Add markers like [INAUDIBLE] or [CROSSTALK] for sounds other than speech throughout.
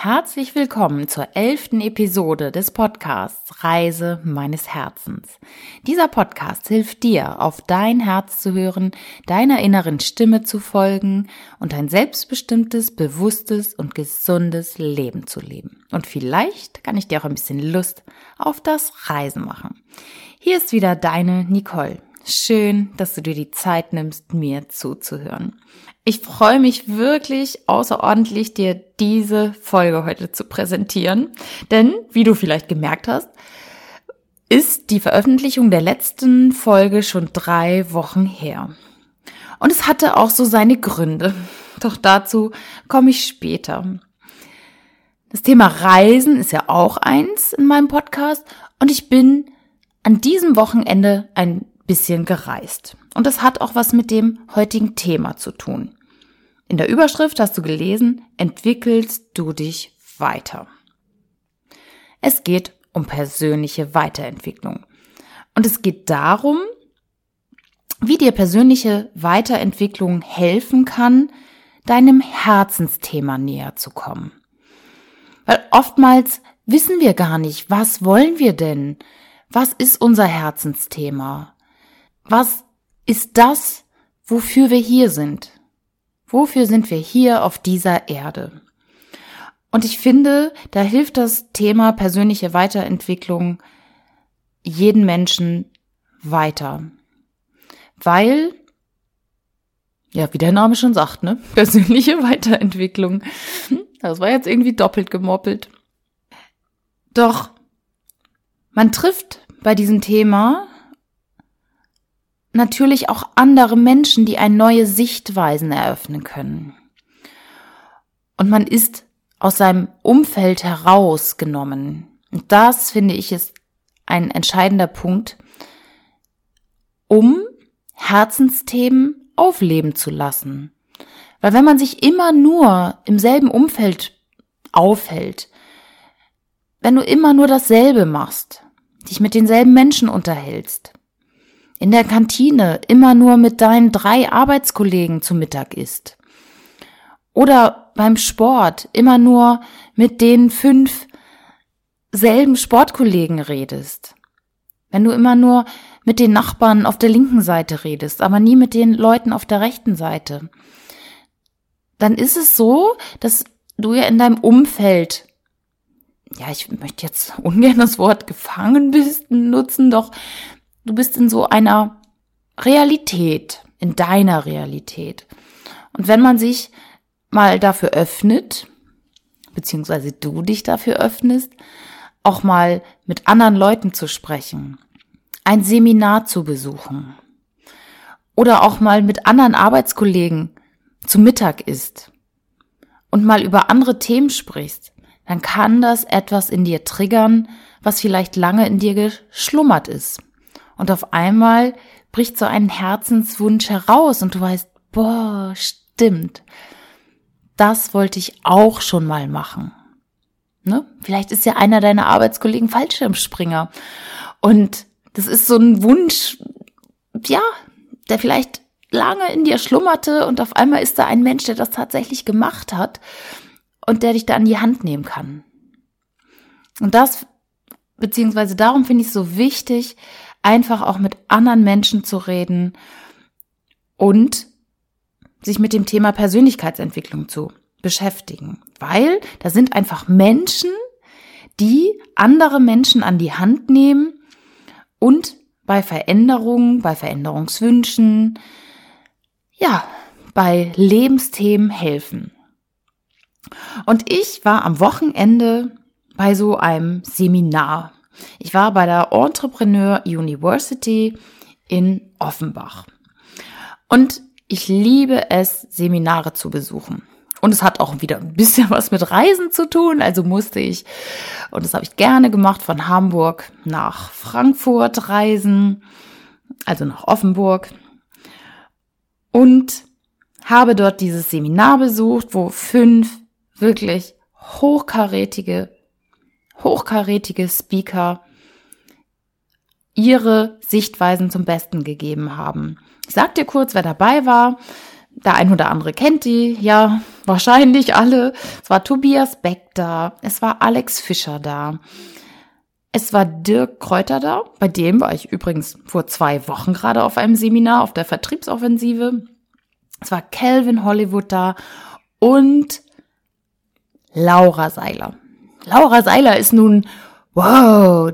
Herzlich willkommen zur elften Episode des Podcasts Reise meines Herzens. Dieser Podcast hilft dir, auf dein Herz zu hören, deiner inneren Stimme zu folgen und ein selbstbestimmtes, bewusstes und gesundes Leben zu leben. Und vielleicht kann ich dir auch ein bisschen Lust auf das Reisen machen. Hier ist wieder deine Nicole. Schön, dass du dir die Zeit nimmst, mir zuzuhören. Ich freue mich wirklich außerordentlich, dir diese Folge heute zu präsentieren. Denn, wie du vielleicht gemerkt hast, ist die Veröffentlichung der letzten Folge schon drei Wochen her. Und es hatte auch so seine Gründe. [LAUGHS] Doch dazu komme ich später. Das Thema Reisen ist ja auch eins in meinem Podcast und ich bin an diesem Wochenende ein bisschen gereist. Und das hat auch was mit dem heutigen Thema zu tun. In der Überschrift hast du gelesen, entwickelst du dich weiter. Es geht um persönliche Weiterentwicklung. Und es geht darum, wie dir persönliche Weiterentwicklung helfen kann, deinem Herzensthema näher zu kommen. Weil oftmals wissen wir gar nicht, was wollen wir denn? Was ist unser Herzensthema? Was ist das, wofür wir hier sind? Wofür sind wir hier auf dieser Erde? Und ich finde, da hilft das Thema persönliche Weiterentwicklung jeden Menschen weiter. Weil, ja, wie der Name schon sagt, ne? [LAUGHS] Persönliche Weiterentwicklung. Das war jetzt irgendwie doppelt gemoppelt. Doch man trifft bei diesem Thema natürlich auch andere Menschen, die ein neue Sichtweisen eröffnen können. Und man ist aus seinem Umfeld herausgenommen. Und das finde ich ist ein entscheidender Punkt, um Herzensthemen aufleben zu lassen. Weil wenn man sich immer nur im selben Umfeld aufhält, wenn du immer nur dasselbe machst, dich mit denselben Menschen unterhältst, in der Kantine immer nur mit deinen drei Arbeitskollegen zu Mittag isst. Oder beim Sport immer nur mit den fünf selben Sportkollegen redest. Wenn du immer nur mit den Nachbarn auf der linken Seite redest, aber nie mit den Leuten auf der rechten Seite, dann ist es so, dass du ja in deinem Umfeld ja, ich möchte jetzt [LAUGHS] ungern das Wort gefangen bist nutzen, doch Du bist in so einer Realität, in deiner Realität. Und wenn man sich mal dafür öffnet, beziehungsweise du dich dafür öffnest, auch mal mit anderen Leuten zu sprechen, ein Seminar zu besuchen oder auch mal mit anderen Arbeitskollegen zu Mittag isst und mal über andere Themen sprichst, dann kann das etwas in dir triggern, was vielleicht lange in dir geschlummert ist. Und auf einmal bricht so ein Herzenswunsch heraus und du weißt, boah, stimmt. Das wollte ich auch schon mal machen. Ne? Vielleicht ist ja einer deiner Arbeitskollegen Fallschirmspringer. Und das ist so ein Wunsch, ja, der vielleicht lange in dir schlummerte und auf einmal ist da ein Mensch, der das tatsächlich gemacht hat und der dich da an die Hand nehmen kann. Und das, beziehungsweise darum finde ich es so wichtig, einfach auch mit anderen Menschen zu reden und sich mit dem Thema Persönlichkeitsentwicklung zu beschäftigen, weil da sind einfach Menschen, die andere Menschen an die Hand nehmen und bei Veränderungen, bei Veränderungswünschen, ja, bei Lebensthemen helfen. Und ich war am Wochenende bei so einem Seminar ich war bei der Entrepreneur University in Offenbach. Und ich liebe es, Seminare zu besuchen. Und es hat auch wieder ein bisschen [LAUGHS] was mit Reisen zu tun. Also musste ich, und das habe ich gerne gemacht, von Hamburg nach Frankfurt reisen, also nach Offenburg. Und habe dort dieses Seminar besucht, wo fünf wirklich hochkarätige hochkarätige Speaker ihre Sichtweisen zum Besten gegeben haben. Ich sag dir kurz, wer dabei war. Der ein oder andere kennt die, ja, wahrscheinlich alle. Es war Tobias Beck da, es war Alex Fischer da, es war Dirk Kräuter da, bei dem war ich übrigens vor zwei Wochen gerade auf einem Seminar auf der Vertriebsoffensive. Es war Calvin Hollywood da und Laura Seiler. Laura Seiler ist nun, wow,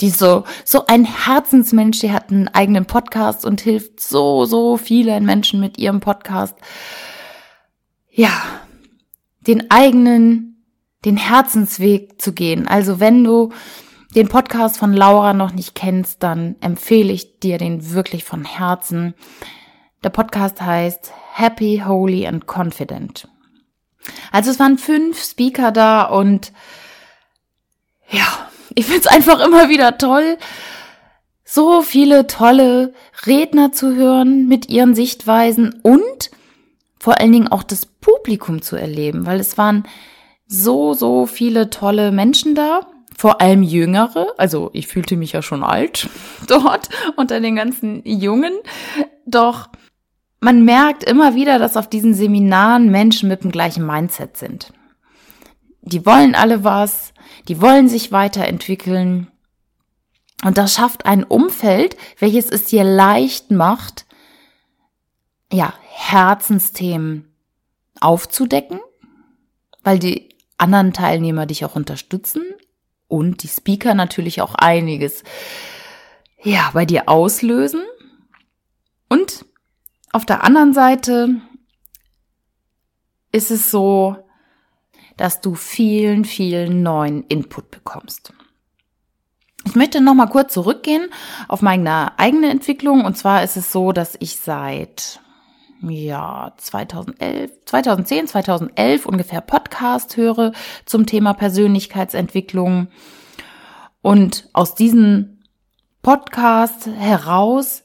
die so, so ein Herzensmensch, die hat einen eigenen Podcast und hilft so, so vielen Menschen mit ihrem Podcast. Ja, den eigenen, den Herzensweg zu gehen. Also wenn du den Podcast von Laura noch nicht kennst, dann empfehle ich dir den wirklich von Herzen. Der Podcast heißt Happy, Holy and Confident. Also es waren fünf Speaker da und ja, ich find's einfach immer wieder toll, so viele tolle Redner zu hören mit ihren Sichtweisen und vor allen Dingen auch das Publikum zu erleben, weil es waren so, so viele tolle Menschen da, vor allem Jüngere, also ich fühlte mich ja schon alt [LAUGHS] dort unter den ganzen Jungen, doch man merkt immer wieder, dass auf diesen Seminaren Menschen mit dem gleichen Mindset sind. Die wollen alle was, die wollen sich weiterentwickeln. Und das schafft ein Umfeld, welches es dir leicht macht, ja, Herzensthemen aufzudecken, weil die anderen Teilnehmer dich auch unterstützen und die Speaker natürlich auch einiges, ja, bei dir auslösen. Und auf der anderen Seite ist es so, dass du vielen, vielen neuen Input bekommst. Ich möchte noch mal kurz zurückgehen auf meine eigene Entwicklung. Und zwar ist es so, dass ich seit ja 2011, 2010, 2011 ungefähr Podcast höre zum Thema Persönlichkeitsentwicklung. Und aus diesem Podcast heraus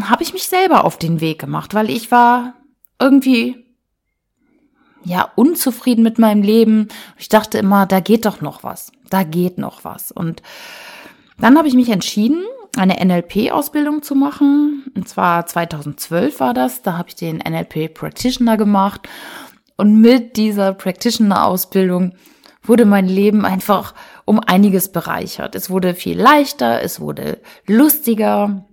habe ich mich selber auf den Weg gemacht, weil ich war irgendwie ja unzufrieden mit meinem Leben. Ich dachte immer, da geht doch noch was, da geht noch was. Und dann habe ich mich entschieden, eine NLP-Ausbildung zu machen. Und zwar 2012 war das. Da habe ich den NLP Practitioner gemacht. Und mit dieser Practitioner-Ausbildung wurde mein Leben einfach um einiges bereichert. Es wurde viel leichter, es wurde lustiger.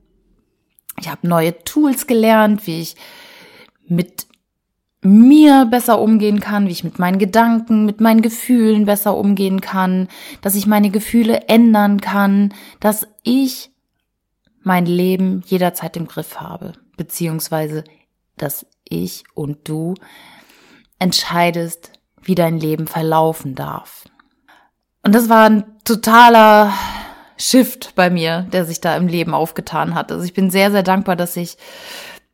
Ich habe neue Tools gelernt, wie ich mit mir besser umgehen kann, wie ich mit meinen Gedanken, mit meinen Gefühlen besser umgehen kann, dass ich meine Gefühle ändern kann, dass ich mein Leben jederzeit im Griff habe, beziehungsweise dass ich und du entscheidest, wie dein Leben verlaufen darf. Und das war ein totaler Shift bei mir, der sich da im Leben aufgetan hat. Also ich bin sehr, sehr dankbar, dass ich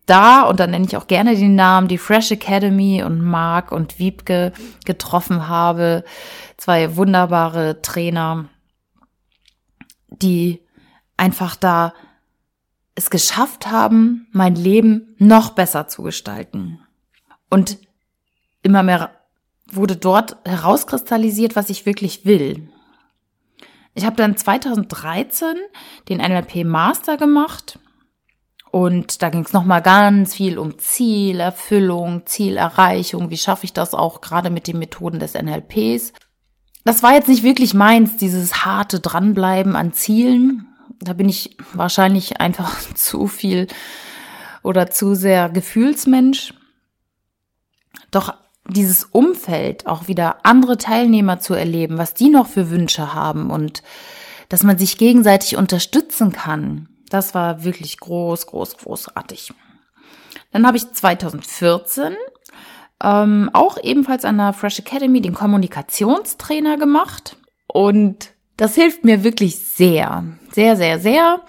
da, und dann nenne ich auch gerne den Namen, die Fresh Academy und Marc und Wiebke getroffen habe. Zwei wunderbare Trainer, die einfach da es geschafft haben, mein Leben noch besser zu gestalten. Und immer mehr wurde dort herauskristallisiert, was ich wirklich will. Ich habe dann 2013 den NLP Master gemacht und da ging es nochmal ganz viel um Zielerfüllung, Zielerreichung. Wie schaffe ich das auch gerade mit den Methoden des NLPs? Das war jetzt nicht wirklich meins, dieses harte Dranbleiben an Zielen. Da bin ich wahrscheinlich einfach [LAUGHS] zu viel oder zu sehr Gefühlsmensch. Doch dieses Umfeld, auch wieder andere Teilnehmer zu erleben, was die noch für Wünsche haben und dass man sich gegenseitig unterstützen kann, das war wirklich groß, groß, großartig. Dann habe ich 2014 ähm, auch ebenfalls an der Fresh Academy den Kommunikationstrainer gemacht. Und das hilft mir wirklich sehr, sehr, sehr, sehr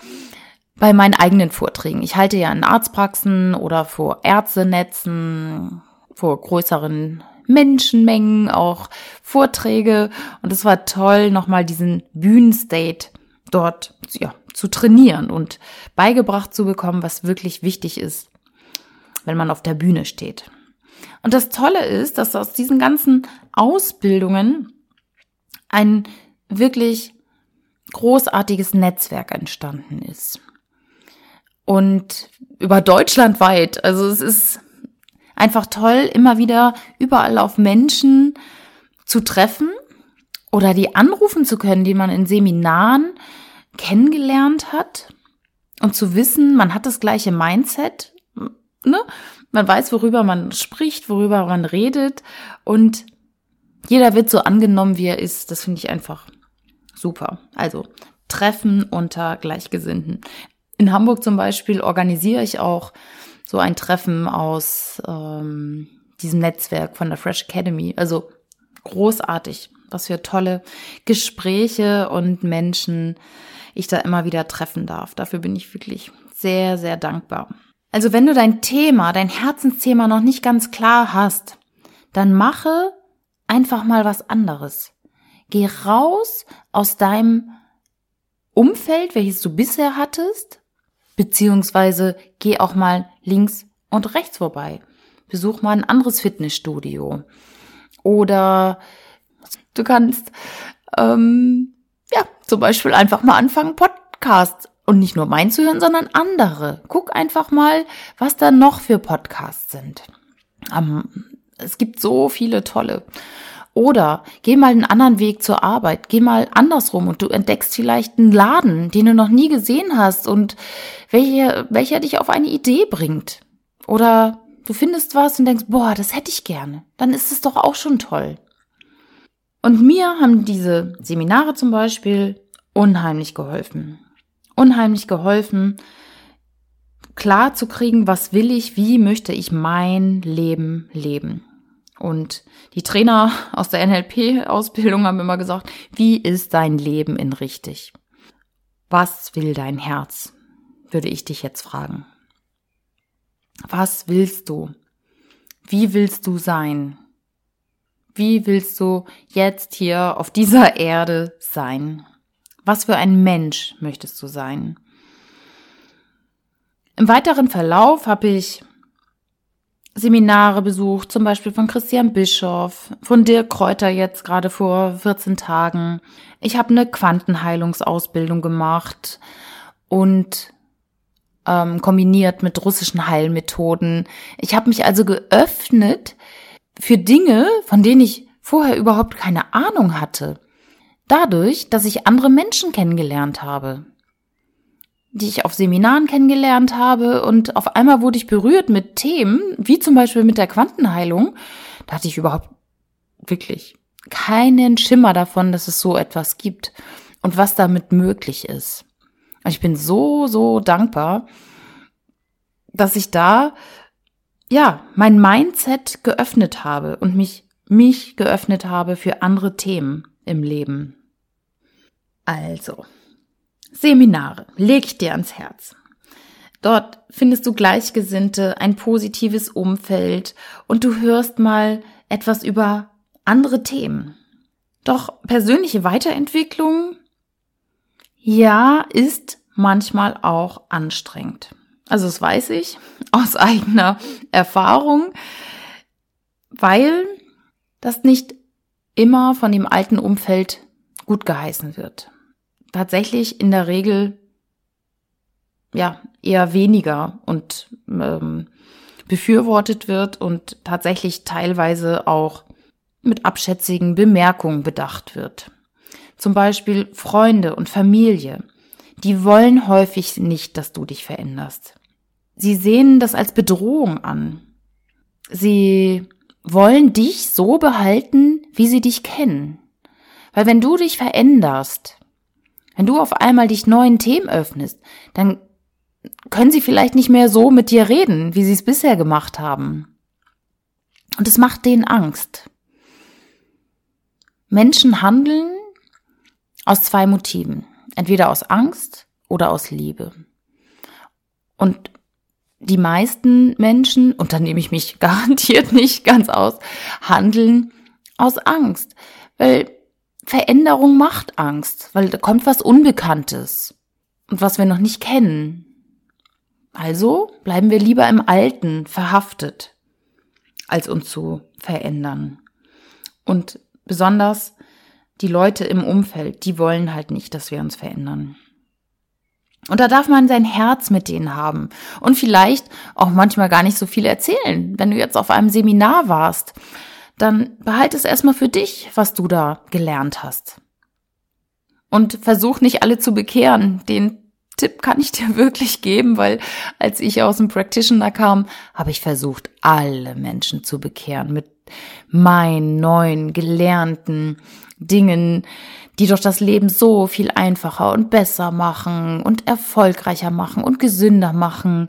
bei meinen eigenen Vorträgen. Ich halte ja in Arztpraxen oder vor Ärztenetzen, vor größeren Menschenmengen auch Vorträge. Und es war toll, nochmal diesen Bühnenstate dort ja, zu trainieren und beigebracht zu bekommen, was wirklich wichtig ist, wenn man auf der Bühne steht. Und das Tolle ist, dass aus diesen ganzen Ausbildungen ein wirklich großartiges Netzwerk entstanden ist. Und über Deutschland weit. Also es ist einfach toll, immer wieder überall auf Menschen zu treffen oder die anrufen zu können, die man in Seminaren kennengelernt hat und zu wissen, man hat das gleiche Mindset, ne? Man weiß, worüber man spricht, worüber man redet und jeder wird so angenommen, wie er ist. Das finde ich einfach super. Also Treffen unter Gleichgesinnten. In Hamburg zum Beispiel organisiere ich auch so ein Treffen aus ähm, diesem Netzwerk von der Fresh Academy. Also großartig, was für tolle Gespräche und Menschen ich da immer wieder treffen darf. Dafür bin ich wirklich sehr, sehr dankbar. Also wenn du dein Thema, dein Herzensthema noch nicht ganz klar hast, dann mache einfach mal was anderes. Geh raus aus deinem Umfeld, welches du bisher hattest, beziehungsweise geh auch mal links und rechts vorbei. Besuch mal ein anderes Fitnessstudio. Oder du kannst ähm, ja zum Beispiel einfach mal anfangen, Podcasts und nicht nur mein zu hören, sondern andere. Guck einfach mal, was da noch für Podcasts sind. Um, es gibt so viele tolle. Oder geh mal einen anderen Weg zur Arbeit, geh mal andersrum und du entdeckst vielleicht einen Laden, den du noch nie gesehen hast und welcher, welcher dich auf eine Idee bringt. Oder du findest was und denkst, boah, das hätte ich gerne. Dann ist es doch auch schon toll. Und mir haben diese Seminare zum Beispiel unheimlich geholfen. Unheimlich geholfen, klar zu kriegen, was will ich, wie möchte ich mein Leben leben. Und die Trainer aus der NLP-Ausbildung haben immer gesagt, wie ist dein Leben in richtig? Was will dein Herz? Würde ich dich jetzt fragen. Was willst du? Wie willst du sein? Wie willst du jetzt hier auf dieser Erde sein? Was für ein Mensch möchtest du sein? Im weiteren Verlauf habe ich Seminare besucht, zum Beispiel von Christian Bischoff, von Dirk Kräuter jetzt gerade vor 14 Tagen. Ich habe eine Quantenheilungsausbildung gemacht und ähm, kombiniert mit russischen Heilmethoden. Ich habe mich also geöffnet für Dinge, von denen ich vorher überhaupt keine Ahnung hatte. Dadurch, dass ich andere Menschen kennengelernt habe die ich auf Seminaren kennengelernt habe und auf einmal wurde ich berührt mit Themen, wie zum Beispiel mit der Quantenheilung. Da hatte ich überhaupt wirklich keinen Schimmer davon, dass es so etwas gibt und was damit möglich ist. Und ich bin so, so dankbar, dass ich da, ja, mein Mindset geöffnet habe und mich, mich geöffnet habe für andere Themen im Leben. Also, Seminare leg ich dir ans Herz. Dort findest du Gleichgesinnte, ein positives Umfeld und du hörst mal etwas über andere Themen. Doch persönliche Weiterentwicklung, ja, ist manchmal auch anstrengend. Also das weiß ich [LAUGHS] aus eigener Erfahrung, weil das nicht immer von dem alten Umfeld gut geheißen wird tatsächlich in der Regel ja eher weniger und ähm, befürwortet wird und tatsächlich teilweise auch mit abschätzigen Bemerkungen bedacht wird. Zum Beispiel Freunde und Familie, die wollen häufig nicht, dass du dich veränderst. Sie sehen das als Bedrohung an. Sie wollen dich so behalten, wie sie dich kennen. Weil wenn du dich veränderst, wenn du auf einmal dich neuen Themen öffnest, dann können sie vielleicht nicht mehr so mit dir reden, wie sie es bisher gemacht haben. Und es macht denen Angst. Menschen handeln aus zwei Motiven. Entweder aus Angst oder aus Liebe. Und die meisten Menschen, [LAUGHS] und da nehme ich mich [LAUGHS] garantiert nicht ganz aus, handeln aus Angst. Weil Veränderung macht Angst, weil da kommt was Unbekanntes und was wir noch nicht kennen. Also bleiben wir lieber im Alten verhaftet, als uns zu verändern. Und besonders die Leute im Umfeld, die wollen halt nicht, dass wir uns verändern. Und da darf man sein Herz mit denen haben. Und vielleicht auch manchmal gar nicht so viel erzählen. Wenn du jetzt auf einem Seminar warst, dann behalte es erstmal für dich, was du da gelernt hast. Und versuch nicht alle zu bekehren. Den Tipp kann ich dir [LAUGHS] wirklich geben, weil als ich aus dem Practitioner kam, habe ich versucht, alle Menschen zu bekehren mit meinen neuen gelernten Dingen, die doch das Leben so viel einfacher und besser machen und erfolgreicher machen und gesünder machen.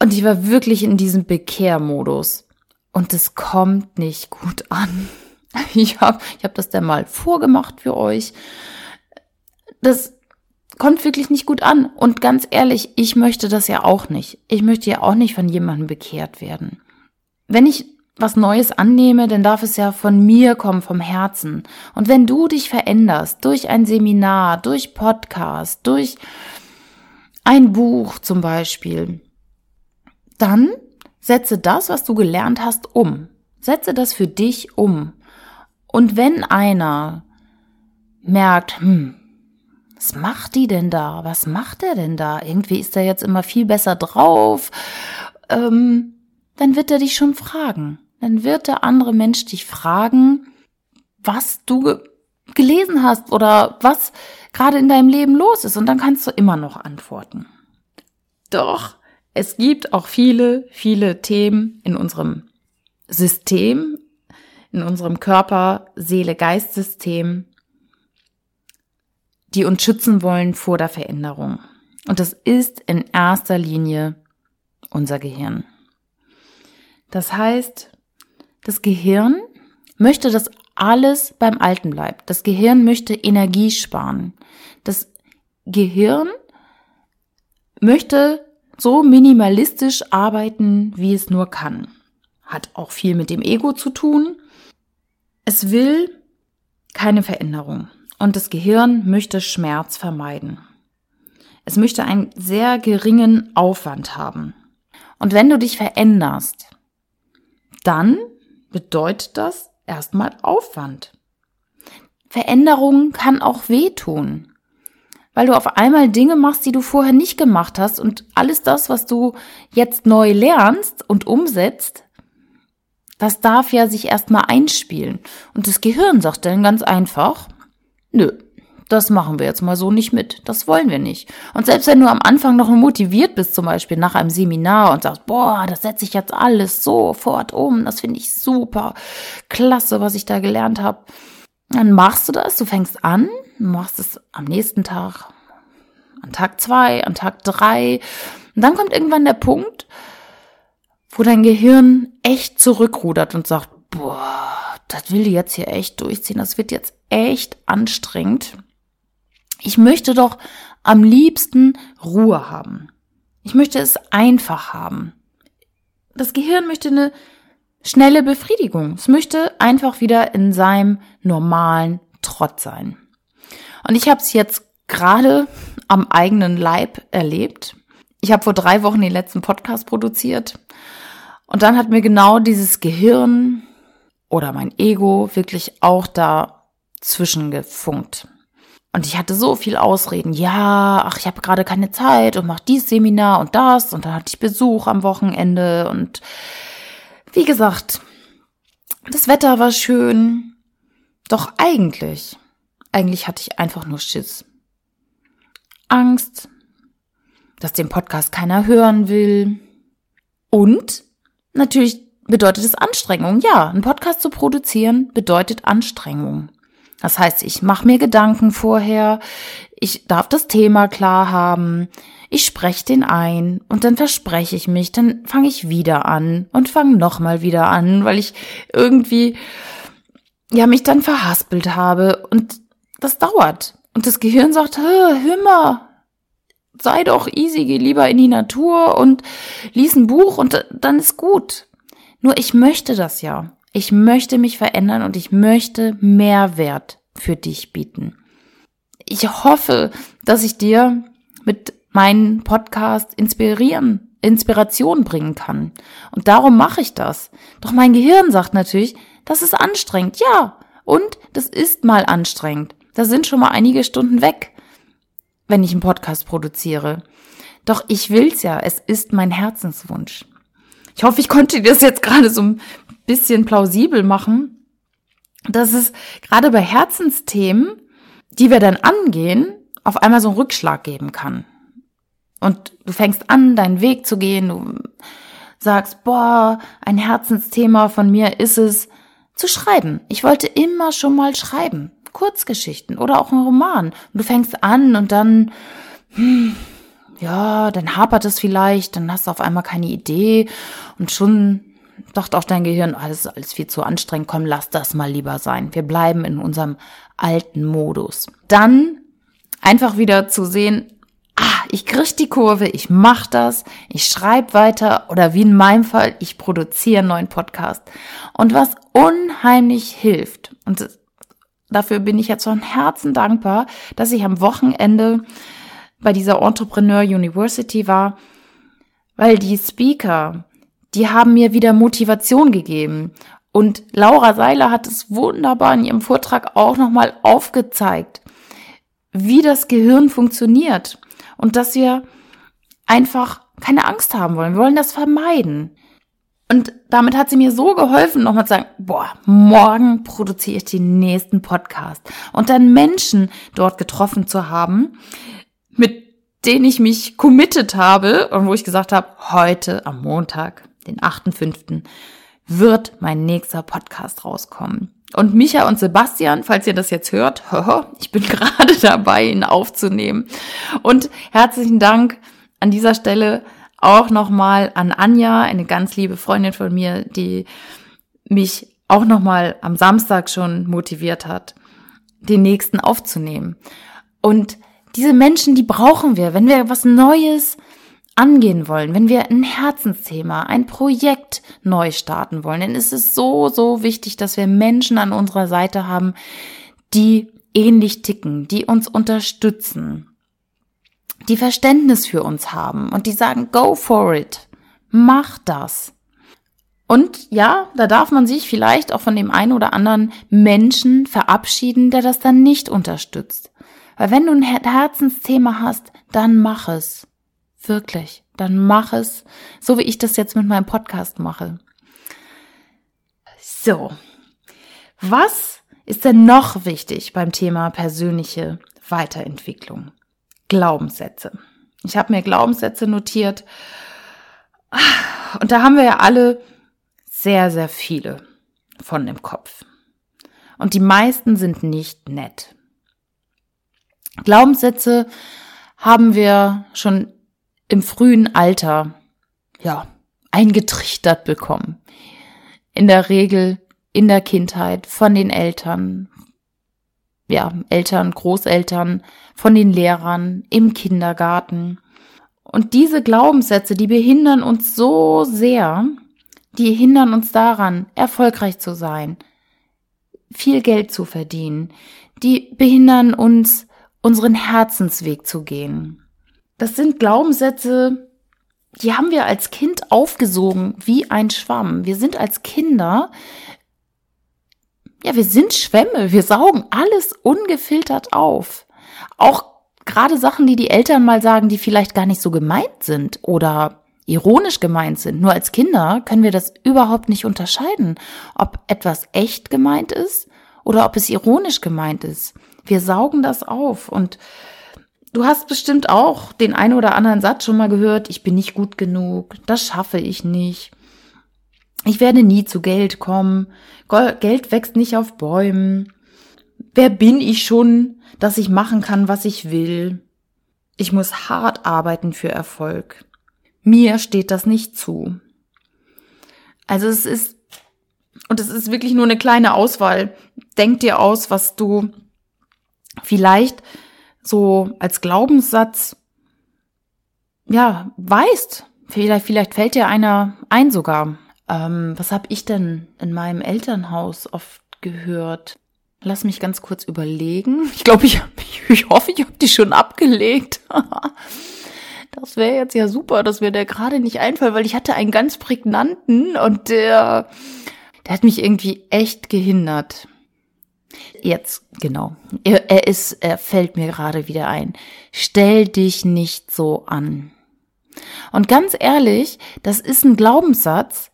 Und ich war wirklich in diesem Bekehrmodus. Und es kommt nicht gut an. [LAUGHS] Ich habe ich hab das dann mal vorgemacht für euch. Das kommt wirklich nicht gut an. Und ganz ehrlich, ich möchte das ja auch nicht. Ich möchte ja auch nicht von jemandem bekehrt werden. Wenn ich was Neues annehme, dann darf es ja von mir kommen, vom Herzen. Und wenn du dich veränderst durch ein Seminar, durch Podcast, durch ein Buch zum Beispiel, dann setze das, was du gelernt hast, um. Setze das für dich um. Und wenn einer merkt, hm, was macht die denn da? Was macht er denn da? Irgendwie ist er jetzt immer viel besser drauf. Ähm, dann wird er dich schon fragen. Dann wird der andere Mensch dich fragen, was du ge gelesen hast oder was gerade in deinem Leben los ist. Und dann kannst du immer noch antworten. Doch, es gibt auch viele, viele Themen in unserem System, in unserem Körper, Seele, Geist-System, die uns schützen wollen vor der Veränderung. Und das ist in erster Linie unser Gehirn. Das heißt, das Gehirn möchte, dass alles beim Alten bleibt. Das Gehirn möchte Energie sparen. Das Gehirn möchte so minimalistisch arbeiten, wie es nur kann. Hat auch viel mit dem Ego zu tun. Es will keine Veränderung. Und das Gehirn möchte Schmerz vermeiden. Es möchte einen sehr geringen Aufwand haben. Und wenn du dich veränderst, dann bedeutet das erstmal Aufwand. Veränderung kann auch wehtun, weil du auf einmal Dinge machst, die du vorher nicht gemacht hast und alles das, was du jetzt neu lernst und umsetzt, das darf ja sich erstmal einspielen. Und das Gehirn sagt dann ganz einfach, nö, das machen wir jetzt mal so nicht mit. Das wollen wir nicht. Und selbst wenn du am Anfang noch motiviert bist, zum Beispiel nach einem Seminar und sagst, boah, das setze ich jetzt alles sofort um, das finde ich super, klasse, was ich da gelernt habe, dann machst du das, du fängst an, machst es am nächsten Tag, an Tag zwei, an Tag drei. Und dann kommt irgendwann der Punkt, wo dein Gehirn echt zurückrudert und sagt, boah, das will die jetzt hier echt durchziehen, das wird jetzt echt anstrengend. Ich möchte doch am liebsten Ruhe haben. Ich möchte es einfach haben. Das Gehirn möchte eine schnelle Befriedigung. Es möchte einfach wieder in seinem normalen Trott sein. Und ich habe es jetzt gerade am eigenen Leib erlebt. Ich habe vor drei Wochen den letzten Podcast produziert. Und dann hat mir genau dieses Gehirn oder mein Ego wirklich auch dazwischen gefunkt. Und ich hatte so viel Ausreden. Ja, ach, ich habe gerade keine Zeit und mach dies Seminar und das. Und dann hatte ich Besuch am Wochenende. Und wie gesagt, das Wetter war schön. Doch eigentlich, eigentlich hatte ich einfach nur Schiss. Angst, dass den Podcast keiner hören will. Und natürlich bedeutet es Anstrengung. Ja, einen Podcast zu produzieren bedeutet Anstrengung. Das heißt, ich mache mir Gedanken vorher, ich darf das Thema klar haben, ich spreche den ein und dann verspreche ich mich, dann fange ich wieder an und fange nochmal wieder an, weil ich irgendwie ja mich dann verhaspelt habe und das dauert. Und das Gehirn sagt, hör mal, sei doch easy, geh lieber in die Natur und lies ein Buch und dann ist gut. Nur ich möchte das ja. Ich möchte mich verändern und ich möchte Mehrwert für dich bieten. Ich hoffe, dass ich dir mit meinem Podcast inspirieren, Inspiration bringen kann. Und darum mache ich das. Doch mein Gehirn sagt natürlich, das ist anstrengend. Ja, und das ist mal anstrengend. Da sind schon mal einige Stunden weg. wenn ich einen Podcast produziere. Doch ich will's ja. Es ist mein Herzenswunsch. Ich hoffe, ich konnte dir das jetzt gerade so ein bisschen plausibel machen, dass es gerade bei Herzensthemen, die wir dann angehen, auf einmal so einen Rückschlag geben kann. Und du fängst an, deinen Weg zu gehen, du sagst, boah, ein Herzensthema von mir ist es, zu schreiben. Ich wollte immer schon mal schreiben. Kurzgeschichten oder auch einen Roman. Und du fängst an und dann, hm, ja, dann hapert es vielleicht, dann hast du auf einmal keine Idee und schon dachte auch dein Gehirn, alles ist alles viel zu anstrengend, komm, lass das mal lieber sein. Wir bleiben in unserem alten Modus. Dann einfach wieder zu sehen, ah, ich krieg die Kurve, ich mach das, ich schreibe weiter oder wie in meinem Fall, ich produziere einen neuen Podcast. Und was unheimlich hilft, und dafür bin ich jetzt von Herzen dankbar, dass ich am Wochenende bei dieser Entrepreneur University war, weil die Speaker, die haben mir wieder Motivation gegeben. Und Laura Seiler hat es wunderbar in ihrem Vortrag auch nochmal aufgezeigt, wie das Gehirn funktioniert und dass wir einfach keine Angst haben wollen. Wir wollen das vermeiden. Und damit hat sie mir so geholfen, nochmal zu sagen, boah, morgen produziere ich den nächsten Podcast. Und dann Menschen dort getroffen zu haben, mit denen ich mich committed habe und wo ich gesagt habe, heute am Montag, den 8.5., wird mein nächster Podcast rauskommen. Und Micha und Sebastian, falls ihr das jetzt hört, ich bin [LAUGHS] gerade dabei, ihn aufzunehmen. Und herzlichen Dank an dieser Stelle auch nochmal an Anja, eine ganz liebe Freundin von mir, die mich auch nochmal am Samstag schon motiviert hat, den nächsten aufzunehmen. Und diese Menschen, die brauchen wir, wenn wir was Neues angehen wollen, wenn wir ein Herzensthema, ein Projekt neu starten wollen, dann ist es so, so wichtig, dass wir Menschen an unserer Seite haben, die ähnlich ticken, die uns unterstützen, die Verständnis für uns haben und die sagen, go for it, mach das. Und ja, da darf man sich vielleicht auch von dem einen oder anderen Menschen verabschieden, der das dann nicht unterstützt. Weil wenn du ein Herzensthema hast, dann mach es. Wirklich. Dann mach es, so wie ich das jetzt mit meinem Podcast mache. So. Was ist denn noch wichtig beim Thema persönliche Weiterentwicklung? Glaubenssätze. Ich habe mir Glaubenssätze notiert. Und da haben wir ja alle sehr, sehr viele von im Kopf. Und die meisten sind nicht nett. Glaubenssätze haben wir schon im frühen Alter, ja, eingetrichtert bekommen. In der Regel in der Kindheit von den Eltern, ja, Eltern, Großeltern, von den Lehrern, im Kindergarten. Und diese Glaubenssätze, die behindern uns so sehr, die hindern uns daran, erfolgreich zu sein, viel Geld zu verdienen, die behindern uns, unseren Herzensweg zu gehen. Das sind Glaubenssätze, die haben wir als Kind aufgesogen wie ein Schwamm. Wir sind als Kinder, ja, wir sind Schwämme, wir saugen alles ungefiltert auf. Auch gerade Sachen, die die Eltern mal sagen, die vielleicht gar nicht so gemeint sind oder ironisch gemeint sind. Nur als Kinder können wir das überhaupt nicht unterscheiden, ob etwas echt gemeint ist oder ob es ironisch gemeint ist. Wir saugen das auf und du hast bestimmt auch den einen oder anderen Satz schon mal gehört, ich bin nicht gut genug, das schaffe ich nicht. Ich werde nie zu Geld kommen. Geld wächst nicht auf Bäumen. Wer bin ich schon, dass ich machen kann, was ich will? Ich muss hart arbeiten für Erfolg. Mir steht das nicht zu. Also es ist, und es ist wirklich nur eine kleine Auswahl. Denk dir aus, was du vielleicht so als Glaubenssatz, ja, weißt. Vielleicht, vielleicht fällt dir einer ein sogar. Ähm, was habe ich denn in meinem Elternhaus oft gehört? Lass mich ganz kurz überlegen. [LAUGHS] Ich glaube, ich, ich, ich hoffe, ich habe die schon abgelegt. [LAUGHS] das wäre jetzt ja super, dass mir der gerade nicht einfällt, weil ich hatte einen ganz prägnanten und der, der hat mich irgendwie echt gehindert. Jetzt, genau. Er, er ist, er fällt mir gerade wieder ein. Stell dich nicht so an. Und ganz ehrlich, das ist ein Glaubenssatz,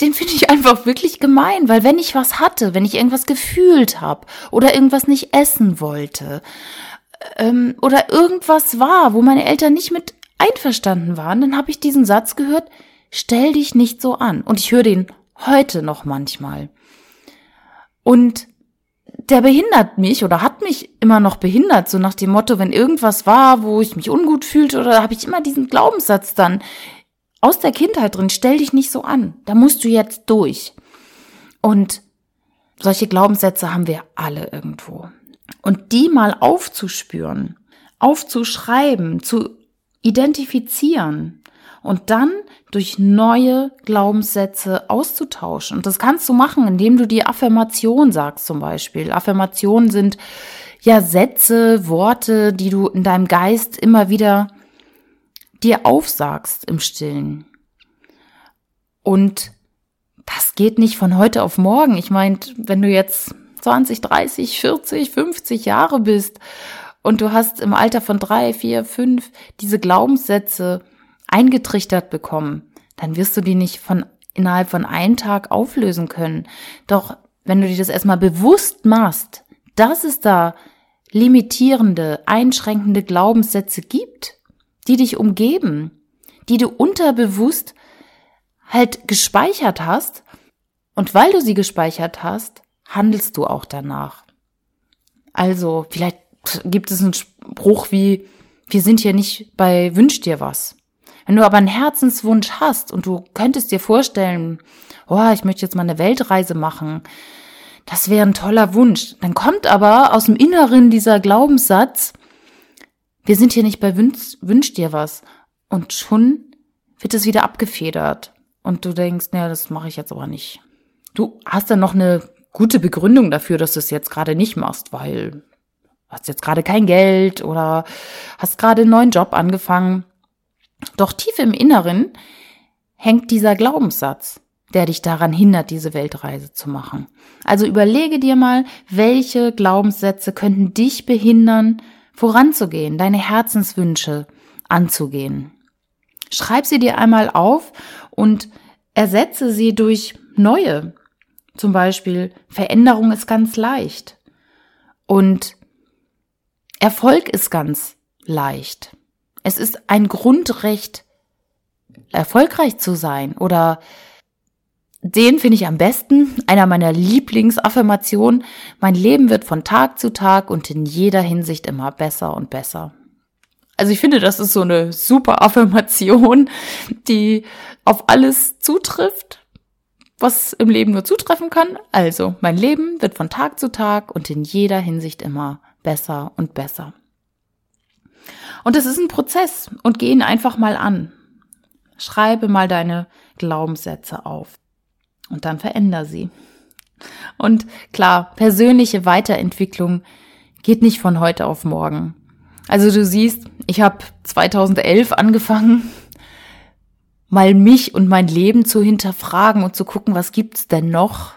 den finde ich einfach wirklich gemein, weil wenn ich was hatte, wenn ich irgendwas gefühlt habe oder irgendwas nicht essen wollte ähm, oder irgendwas war, wo meine Eltern nicht mit einverstanden waren, dann habe ich diesen Satz gehört, stell dich nicht so an. Und ich höre den heute noch manchmal. Und der behindert mich oder hat mich immer noch behindert, so nach dem Motto, wenn irgendwas war, wo ich mich ungut fühlte, oder habe ich immer diesen Glaubenssatz dann aus der Kindheit drin, stell dich nicht so an, da musst du jetzt durch. Und solche Glaubenssätze haben wir alle irgendwo. Und die mal aufzuspüren, aufzuschreiben, zu identifizieren und dann durch neue Glaubenssätze auszutauschen. Und das kannst du machen, indem du die Affirmation sagst zum Beispiel. Affirmationen sind ja Sätze, Worte, die du in deinem Geist immer wieder dir aufsagst im Stillen. Und das geht nicht von heute auf morgen. Ich meine, wenn du jetzt 20, 30, 40, 50 Jahre bist und du hast im Alter von drei, vier, fünf diese Glaubenssätze eingetrichtert bekommen, dann wirst du die nicht von innerhalb von einem Tag auflösen können. Doch wenn du dir das erstmal bewusst machst, dass es da limitierende, einschränkende Glaubenssätze gibt, die dich umgeben, die du unterbewusst halt gespeichert hast. Und weil du sie gespeichert hast, handelst du auch danach. Also, vielleicht gibt es einen Spruch wie, wir sind hier nicht bei Wünsch dir was. Wenn du aber einen Herzenswunsch hast und du könntest dir vorstellen, oh, ich möchte jetzt mal eine Weltreise machen, das wäre ein toller Wunsch. Dann kommt aber aus dem Inneren dieser Glaubenssatz, wir sind hier nicht bei Wünsch, Wünsch dir was. Und schon wird es wieder abgefedert. Und du denkst, naja, das mache ich jetzt aber nicht. Du hast dann noch eine gute Begründung dafür, dass du es jetzt gerade nicht machst, weil hast jetzt gerade kein Geld oder hast gerade einen neuen Job angefangen. Doch tief im Inneren hängt dieser Glaubenssatz, der dich daran hindert, diese Weltreise zu machen. Also überlege dir mal, welche Glaubenssätze könnten dich behindern, voranzugehen, deine Herzenswünsche anzugehen. Schreib sie dir einmal auf und ersetze sie durch neue. Zum Beispiel, Veränderung ist ganz leicht. Und Erfolg ist ganz leicht. Es ist ein Grundrecht, erfolgreich zu sein oder den finde ich am besten, einer meiner Lieblingsaffirmationen. Mein Leben wird von Tag zu Tag und in jeder Hinsicht immer besser und besser. Also ich finde, das ist so eine super Affirmation, die auf alles zutrifft, was im Leben nur zutreffen kann. Also, mein Leben wird von Tag zu Tag und in jeder Hinsicht immer besser und besser. Und es ist ein Prozess und geh ihn einfach mal an. Schreibe mal deine Glaubenssätze auf und dann veränder sie. Und klar, persönliche Weiterentwicklung geht nicht von heute auf morgen. Also du siehst, ich habe 2011 angefangen, mal mich und mein Leben zu hinterfragen und zu gucken, was gibt's denn noch?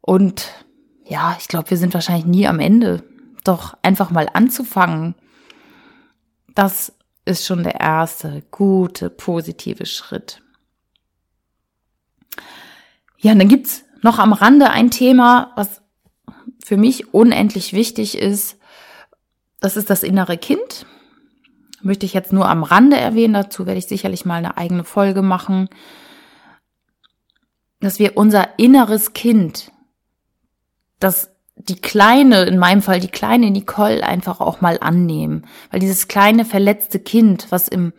Und ja, ich glaube, wir sind wahrscheinlich nie am Ende. Doch einfach mal anzufangen, das ist schon der erste gute, positive Schritt. Ja, und dann gibt's noch am Rande ein Thema, was für mich unendlich wichtig ist. Das ist das innere Kind. Möchte ich jetzt nur am Rande erwähnen. Dazu werde ich sicherlich mal eine eigene Folge machen. Dass wir unser inneres Kind, das die kleine, in meinem Fall die kleine Nicole einfach auch mal annehmen. Weil dieses kleine verletzte Kind, was im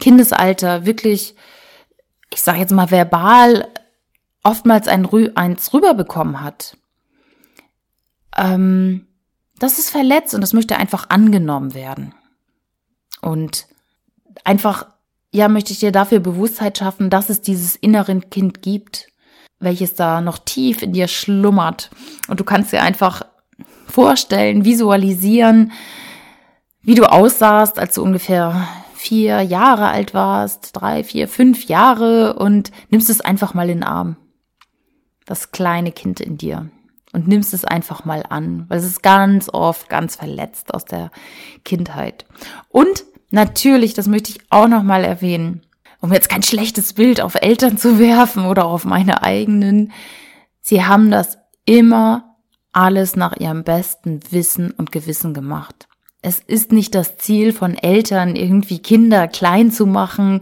Kindesalter wirklich, ich sage jetzt mal verbal oftmals ein eins rüberbekommen hat, ähm, das ist verletzt und das möchte einfach angenommen werden. Und einfach, ja, möchte ich dir dafür Bewusstheit schaffen, dass es dieses inneren Kind gibt, welches da noch tief in dir schlummert. Und du kannst dir einfach vorstellen, visualisieren, wie du aussahst, als du ungefähr vier Jahre alt warst, drei, vier, fünf Jahre und nimmst es einfach mal in den Arm das kleine Kind in dir. und nimmst es einfach mal an, weil es ist ganz oft ganz verletzt aus der Kindheit. Und natürlich, das möchte ich auch noch mal erwähnen, um jetzt kein schlechtes Bild auf Eltern zu werfen oder auf meine eigenen, sie haben das immer alles nach ihrem besten Wissen und Gewissen gemacht. Es ist nicht das Ziel von Eltern, irgendwie Kinder klein zu machen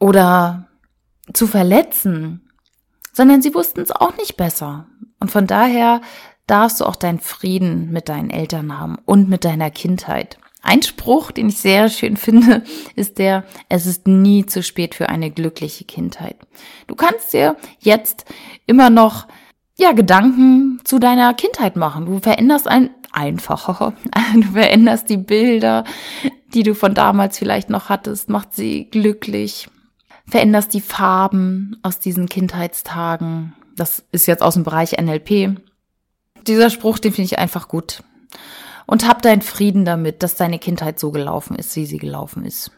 oder zu verletzen, sondern sie wussten es auch nicht besser. Und von daher darfst du auch deinen Frieden mit deinen Eltern haben und mit deiner Kindheit. Ein Spruch, den ich sehr schön finde, ist der, es ist nie zu spät für eine glückliche Kindheit. Du kannst dir jetzt immer noch ja, Gedanken zu deiner Kindheit machen. Du veränderst ein einfacher. [LAUGHS] Du veränderst die Bilder, die du von damals vielleicht noch hattest, macht sie glücklich. Veränderst die Farben aus diesen Kindheitstagen. Das ist jetzt aus dem Bereich NLP. Dieser Spruch, den finde ich einfach gut. Und hab deinen Frieden damit, dass deine Kindheit so gelaufen ist, wie sie gelaufen ist.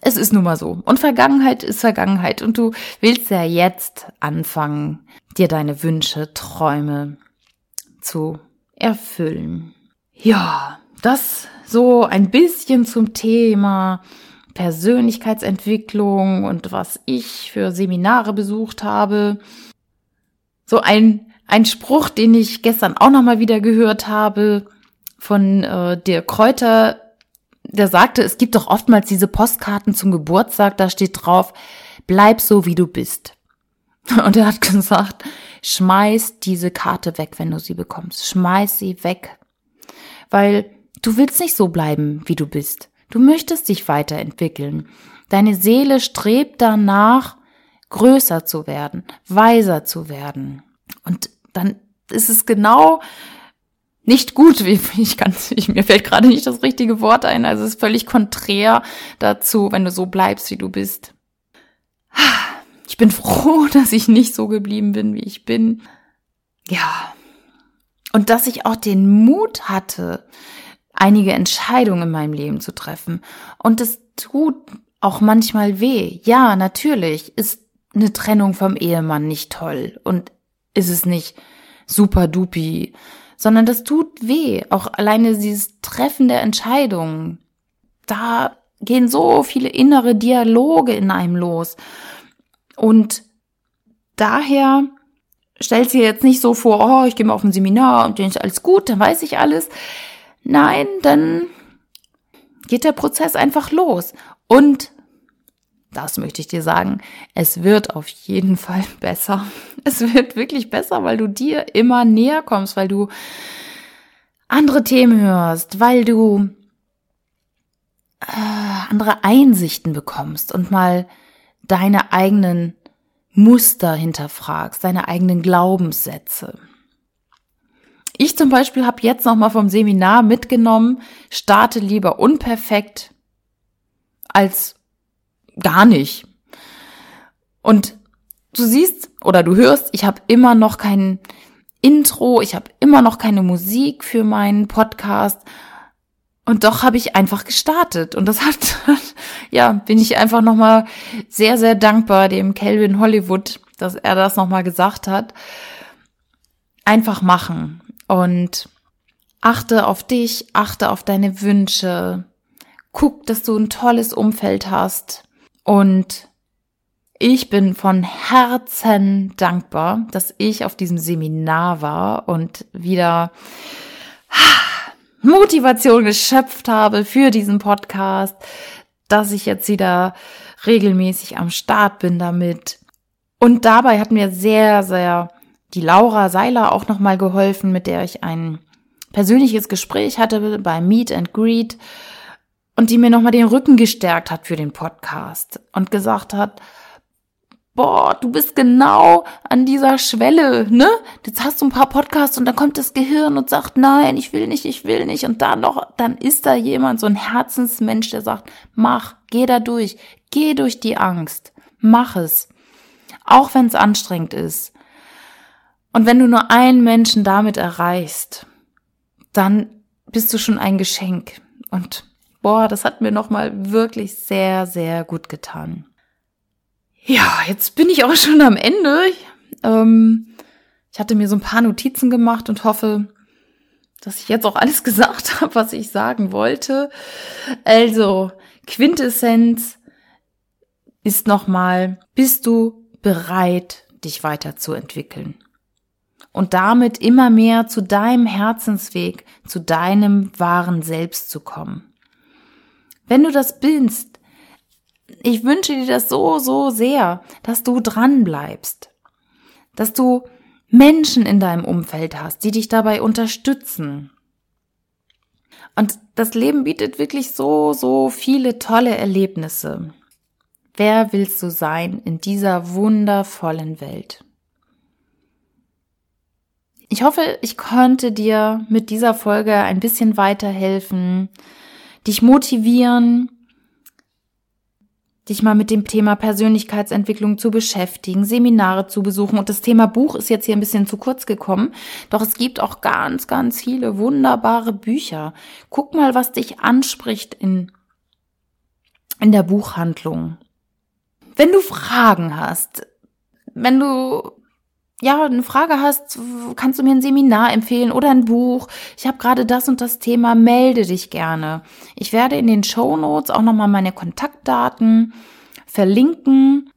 Es ist nun mal so. Und Vergangenheit ist Vergangenheit. Und du willst ja jetzt anfangen, dir deine Wünsche, Träume zu erfüllen. Ja, das so ein bisschen zum Thema Persönlichkeitsentwicklung und was ich für Seminare besucht habe. So ein, ein Spruch, den ich gestern auch nochmal wieder gehört habe von äh, der Kräuter, der sagte, es gibt doch oftmals diese Postkarten zum Geburtstag, da steht drauf, bleib so wie du bist. [LAUGHS] Und er hat gesagt, schmeiß diese Karte weg, wenn du sie bekommst. Schmeiß sie weg. Weil du willst nicht so bleiben, wie du bist. Du möchtest dich weiterentwickeln. Deine Seele strebt danach, größer zu werden, weiser zu werden. Und dann ist es genau nicht gut, wie ich kann, ich, mir fällt gerade nicht das richtige Wort ein, also es ist völlig konträr dazu, wenn du so bleibst, wie du bist. Ich bin froh, [LAUGHS] dass ich nicht so geblieben bin, wie ich bin. Ja. Und dass ich auch den Mut hatte, einige Entscheidungen in meinem Leben zu treffen. Und es tut auch manchmal weh. Ja, natürlich ist eine Trennung vom Ehemann nicht toll und ist es nicht super dupi, sondern das tut weh. Auch alleine dieses Treffen der Entscheidungen. Da gehen so viele innere Dialoge in einem los. Und daher stellt sie jetzt nicht so vor, oh, ich gehe mal auf ein Seminar und dann ist alles gut, dann weiß ich alles. Nein, dann geht der Prozess einfach los. Und das möchte ich dir sagen, es wird auf jeden Fall [LAUGHS] besser. Es wird wirklich besser, weil du dir immer näher kommst, weil du andere Themen hörst, weil du äh, andere Einsichten bekommst und mal deine eigenen Muster hinterfragst, deine eigenen Glaubenssätze. Ich zum Beispiel habe jetzt noch mal vom Seminar mitgenommen, starte lieber unperfekt als gar nicht. Und du siehst oder du hörst, ich habe immer noch kein Intro, ich habe immer noch keine Musik für meinen Podcast und doch habe ich einfach gestartet. Und das [LAUGHS] hat, ja, bin ich einfach nochmal sehr, sehr dankbar dem Calvin Hollywood, dass er das nochmal gesagt hat. Einfach machen. Und achte auf dich, achte auf deine Wünsche. Guck, dass du ein tolles Umfeld hast. Und ich bin von Herzen dankbar, dass ich auf diesem Seminar war und wieder Motivation geschöpft habe für diesen Podcast, dass ich jetzt wieder regelmäßig am Start bin damit. Und dabei hat mir sehr, sehr die Laura Seiler auch nochmal geholfen, mit der ich ein persönliches Gespräch hatte bei Meet and Greet und die mir nochmal den Rücken gestärkt hat für den Podcast und gesagt hat, boah, du bist genau an dieser Schwelle, ne? Jetzt hast du ein paar Podcasts und dann kommt das Gehirn und sagt, nein, ich will nicht, ich will nicht. Und dann noch, dann ist da jemand, so ein Herzensmensch, der sagt, mach, geh da durch, geh durch die Angst, mach es. Auch wenn es anstrengend ist. Und wenn du nur einen Menschen damit erreichst, dann bist du schon ein Geschenk. Und boah, das hat mir nochmal wirklich sehr, sehr gut getan. Ja, jetzt bin ich auch [LAUGHS] schon am Ende. Ähm, Ich hatte mir so ein paar Notizen gemacht und hoffe, dass ich jetzt auch alles [LAUGHS] gesagt habe, was ich sagen wollte. Also, Quintessenz ist nochmal, bist du bereit, dich weiterzuentwickeln? Und damit immer mehr zu deinem Herzensweg, zu deinem wahren Selbst zu kommen. Wenn du das bist, ich wünsche dir das so, so sehr, dass du dran bleibst, dass du Menschen in deinem Umfeld hast, die dich dabei unterstützen. Und das Leben bietet wirklich so, so viele tolle Erlebnisse. Wer willst du sein in dieser wundervollen Welt? Ich hoffe, ich konnte dir mit dieser Folge ein bisschen weiterhelfen, dich motivieren, dich mal mit dem Thema Persönlichkeitsentwicklung zu beschäftigen, Seminare zu besuchen. Und das Thema Buch ist jetzt hier ein bisschen zu kurz gekommen. Doch es gibt auch ganz, ganz viele wunderbare Bücher. Guck mal, was dich anspricht in, in der Buchhandlung. Wenn du Fragen hast, wenn du ja, eine Frage hast, kannst du mir ein Seminar empfehlen oder ein Buch. Ich habe gerade das und das Thema, melde dich gerne. Ich werde in den Show Notes auch nochmal meine Kontaktdaten verlinken.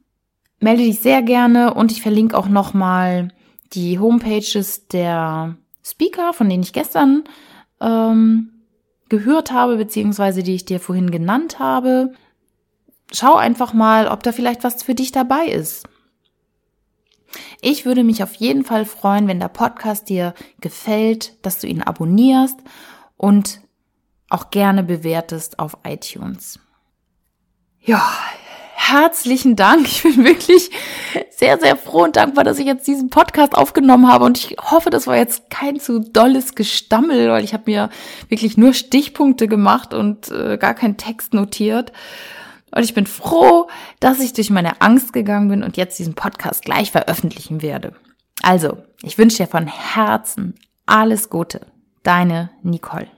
Melde dich sehr gerne und ich verlinke auch nochmal die Homepages der Speaker, von denen ich gestern ähm, gehört habe, beziehungsweise die ich dir vorhin genannt habe. Schau einfach mal, ob da vielleicht was für dich dabei ist. Ich würde mich auf jeden Fall freuen, wenn der Podcast dir gefällt, dass du ihn abonnierst und auch gerne bewertest auf iTunes. Ja, herzlichen Dank. Ich bin wirklich sehr, sehr froh und dankbar, dass ich jetzt diesen Podcast aufgenommen habe. Und ich hoffe, das war jetzt kein zu dolles Gestammel, weil ich habe mir wirklich nur Stichpunkte gemacht und äh, gar keinen Text notiert. Und ich bin froh, dass ich durch meine Angst gegangen bin und jetzt diesen Podcast gleich veröffentlichen werde. Also, ich wünsche dir von Herzen alles Gute. Deine Nicole.